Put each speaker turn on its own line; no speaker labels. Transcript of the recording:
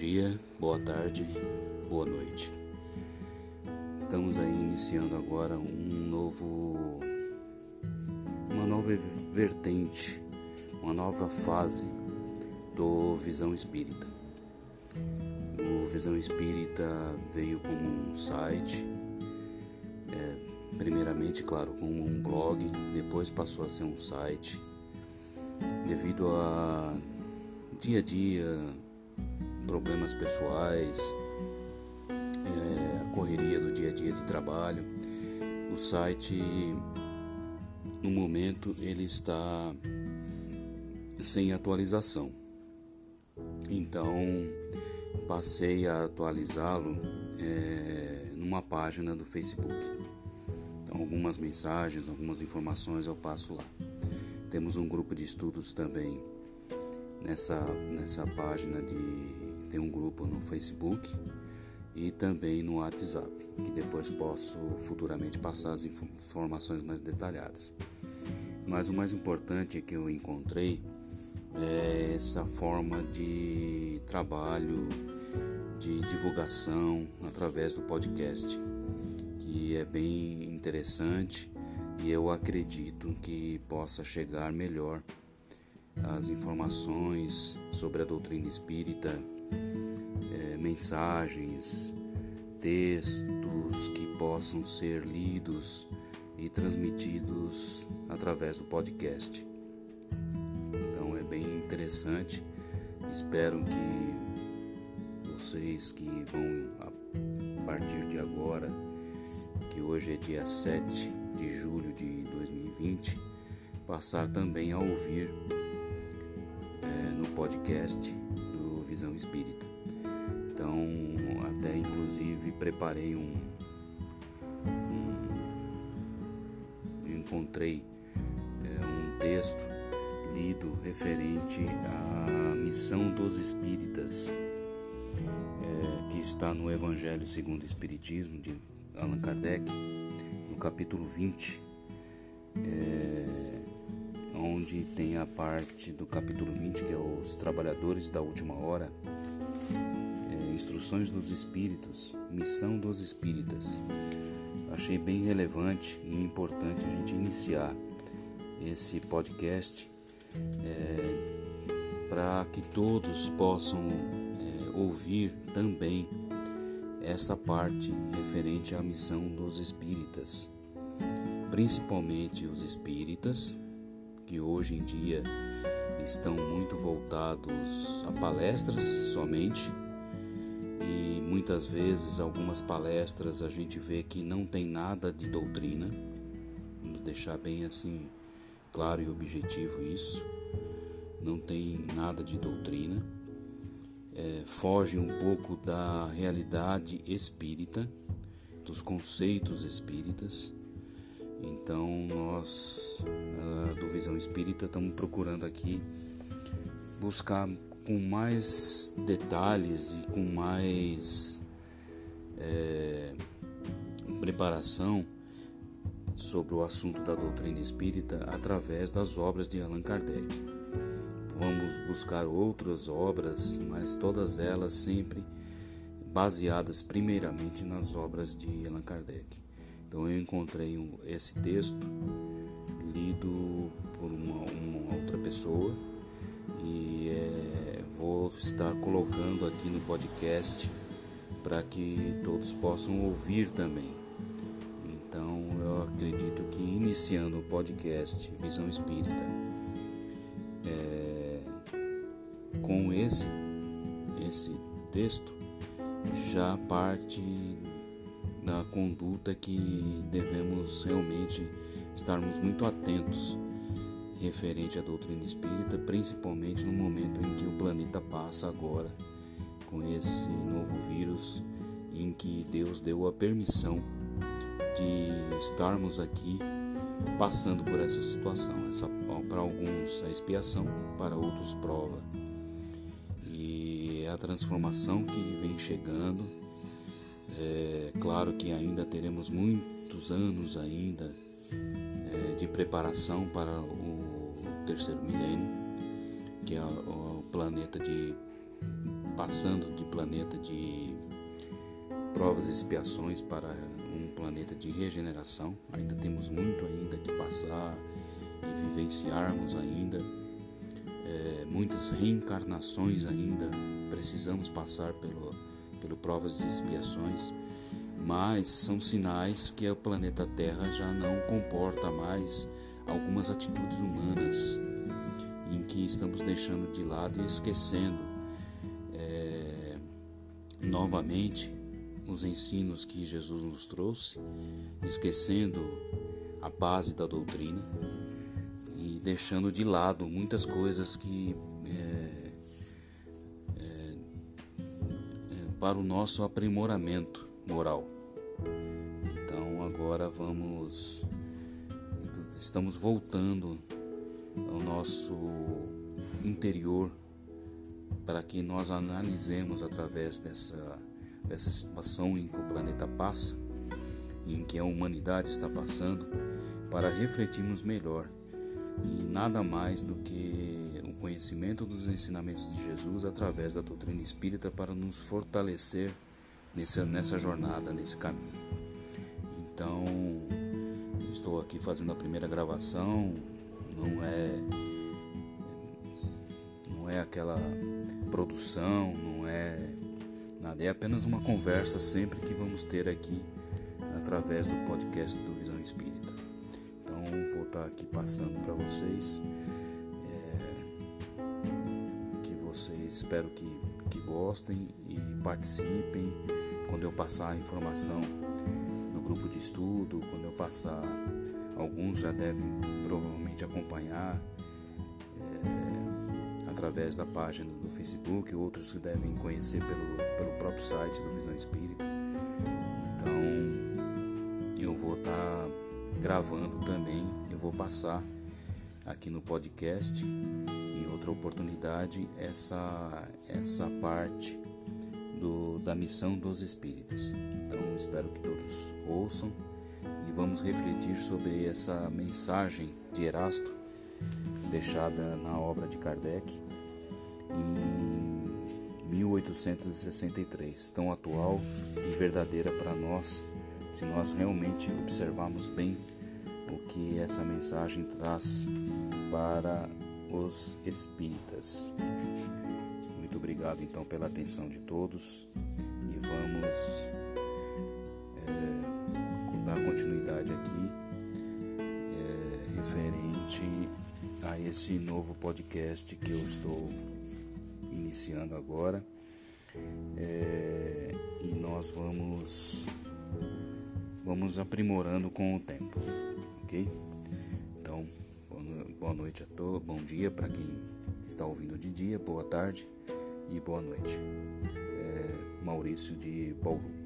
dia, boa tarde, boa noite. Estamos aí iniciando agora um novo uma nova vertente, uma nova fase do Visão Espírita. O Visão Espírita veio como um site, é, primeiramente, claro, como um blog, depois passou a ser um site, devido a dia a dia problemas pessoais, é, a correria do dia a dia de trabalho. O site, no momento, ele está sem atualização. Então, passei a atualizá-lo é, numa página do Facebook. Então, algumas mensagens, algumas informações eu passo lá. Temos um grupo de estudos também nessa, nessa página de tem um grupo no Facebook e também no WhatsApp, que depois posso futuramente passar as informações mais detalhadas. Mas o mais importante que eu encontrei é essa forma de trabalho, de divulgação através do podcast, que é bem interessante e eu acredito que possa chegar melhor as informações sobre a doutrina espírita é, mensagens, textos que possam ser lidos e transmitidos através do podcast. Então é bem interessante. Espero que vocês que vão a partir de agora, que hoje é dia 7 de julho de 2020, passar também a ouvir no podcast visão espírita. Então, até inclusive preparei um, um encontrei é, um texto lido referente à missão dos espíritas, é, que está no Evangelho segundo o Espiritismo de Allan Kardec, no capítulo 20. É, onde tem a parte do capítulo 20, que é os trabalhadores da última hora, é, instruções dos espíritos, missão dos espíritas. Achei bem relevante e importante a gente iniciar esse podcast é, para que todos possam é, ouvir também esta parte referente à missão dos espíritas, principalmente os espíritas que hoje em dia estão muito voltados a palestras somente. E muitas vezes algumas palestras a gente vê que não tem nada de doutrina, vamos deixar bem assim claro e objetivo isso, não tem nada de doutrina, é, foge um pouco da realidade espírita, dos conceitos espíritas então nós uh, do Visão Espírita estamos procurando aqui buscar com mais detalhes e com mais é, preparação sobre o assunto da doutrina espírita através das obras de Allan Kardec. Vamos buscar outras obras, mas todas elas sempre baseadas primeiramente nas obras de Allan Kardec. Então eu encontrei esse texto lido por uma, uma outra pessoa e é, vou estar colocando aqui no podcast para que todos possam ouvir também. Então eu acredito que iniciando o podcast Visão Espírita é, com esse esse texto já parte da conduta que devemos realmente estarmos muito atentos referente à doutrina espírita, principalmente no momento em que o planeta passa agora com esse novo vírus, em que Deus deu a permissão de estarmos aqui passando por essa situação. Essa, para alguns a expiação, para outros prova. E é a transformação que vem chegando é claro que ainda teremos muitos anos ainda é, de preparação para o terceiro milênio, que é o planeta de passando de planeta de provas e expiações para um planeta de regeneração. Ainda temos muito ainda que passar e vivenciarmos ainda. É, muitas reencarnações ainda precisamos passar pelo, pelo provas e expiações, mas são sinais que o planeta Terra já não comporta mais algumas atitudes humanas em que estamos deixando de lado e esquecendo é, novamente os ensinos que Jesus nos trouxe, esquecendo a base da doutrina e deixando de lado muitas coisas que para o nosso aprimoramento moral. Então agora vamos, estamos voltando ao nosso interior para que nós analisemos através dessa, dessa situação em que o planeta passa, em que a humanidade está passando, para refletirmos melhor e nada mais do que conhecimento dos ensinamentos de Jesus através da doutrina espírita para nos fortalecer nessa, nessa jornada, nesse caminho. Então, estou aqui fazendo a primeira gravação, não é não é aquela produção, não é nada, é apenas uma conversa sempre que vamos ter aqui através do podcast do Visão Espírita. Então vou estar aqui passando para vocês espero que, que gostem e participem quando eu passar a informação no grupo de estudo, quando eu passar alguns já devem provavelmente acompanhar é, através da página do Facebook, outros devem conhecer pelo, pelo próprio site do Visão Espírita. Então eu vou estar tá gravando também, eu vou passar aqui no podcast outra oportunidade essa essa parte do, da missão dos espíritos. Então espero que todos ouçam e vamos refletir sobre essa mensagem de Erasto deixada na obra de Kardec em 1863, tão atual e verdadeira para nós, se nós realmente observarmos bem o que essa mensagem traz para os espíritas. Muito obrigado então pela atenção de todos e vamos é, dar continuidade aqui é, referente a esse novo podcast que eu estou iniciando agora é, e nós vamos vamos aprimorando com o tempo, ok? Boa noite a todos, bom dia para quem está ouvindo de dia, boa tarde e boa noite. É Maurício de Bauru.